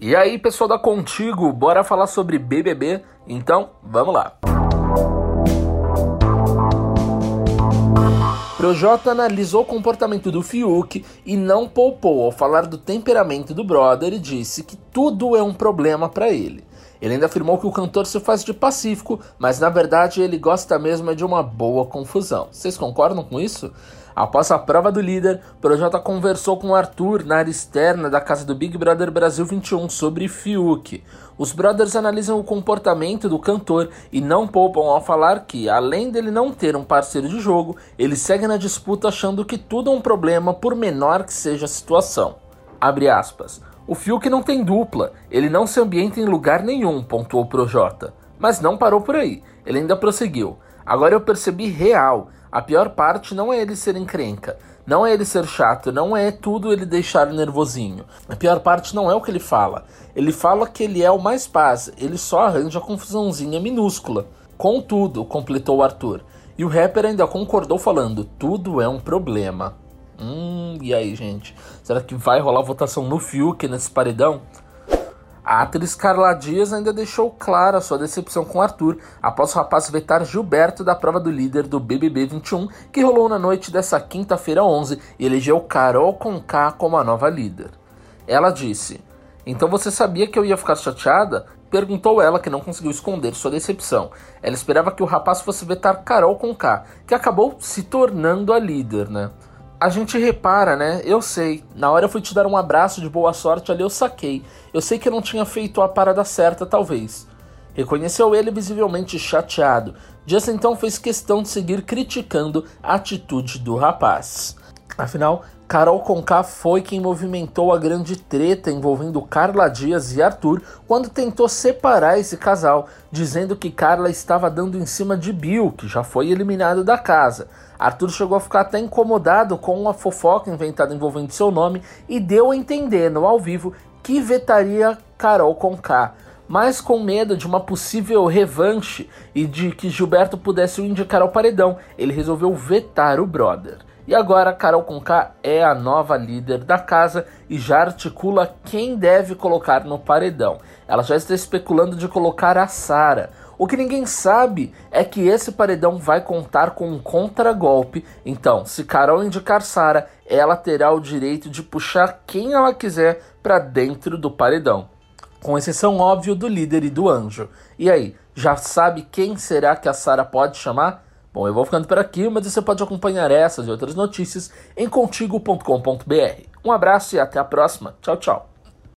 E aí, pessoal da Contigo, bora falar sobre BBB? Então, vamos lá. Projota analisou o comportamento do Fiuk e não poupou ao falar do temperamento do brother e disse que tudo é um problema para ele. Ele ainda afirmou que o cantor se faz de pacífico, mas na verdade ele gosta mesmo de uma boa confusão. Vocês concordam com isso? Após a prova do líder, Projota conversou com Arthur na área externa da casa do Big Brother Brasil 21 sobre Fiuk. Os brothers analisam o comportamento do cantor e não poupam ao falar que, além dele não ter um parceiro de jogo, ele segue na disputa achando que tudo é um problema por menor que seja a situação. Abre aspas. O Fiuk não tem dupla, ele não se ambienta em lugar nenhum, pontuou Projota. Mas não parou por aí, ele ainda prosseguiu. Agora eu percebi real, a pior parte não é ele ser encrenca, não é ele ser chato, não é tudo ele deixar nervosinho. A pior parte não é o que ele fala. Ele fala que ele é o mais paz, ele só arranja confusãozinha minúscula. Contudo, completou Arthur. E o rapper ainda concordou falando: tudo é um problema. Hum, e aí, gente? Será que vai rolar votação no Fiuk nesse paredão? A atriz Carla Dias ainda deixou clara sua decepção com Arthur após o rapaz vetar Gilberto da prova do líder do BBB 21, que rolou na noite dessa quinta-feira 11 e elegeu Carol Conká como a nova líder. Ela disse: Então você sabia que eu ia ficar chateada? Perguntou ela, que não conseguiu esconder sua decepção. Ela esperava que o rapaz fosse vetar Carol Conká, que acabou se tornando a líder, né? A gente repara, né? Eu sei. Na hora eu fui te dar um abraço de boa sorte ali, eu saquei. Eu sei que eu não tinha feito a parada certa, talvez. Reconheceu ele visivelmente chateado. Dias então fez questão de seguir criticando a atitude do rapaz. Afinal, Carol Conká foi quem movimentou a grande treta envolvendo Carla Dias e Arthur quando tentou separar esse casal, dizendo que Carla estava dando em cima de Bill, que já foi eliminado da casa. Arthur chegou a ficar até incomodado com a fofoca inventada envolvendo seu nome e deu a entender no ao vivo que vetaria Carol Conká mas com medo de uma possível revanche e de que Gilberto pudesse o indicar ao paredão, ele resolveu vetar o brother. E agora Carol Conká é a nova líder da casa e já articula quem deve colocar no paredão. Ela já está especulando de colocar a Sara. O que ninguém sabe é que esse paredão vai contar com um contragolpe. Então, se Carol indicar Sara, ela terá o direito de puxar quem ela quiser para dentro do paredão. Com exceção óbvio do líder e do anjo. E aí, já sabe quem será que a Sara pode chamar? Bom, eu vou ficando por aqui, mas você pode acompanhar essas e outras notícias em contigo.com.br. Um abraço e até a próxima. Tchau, tchau.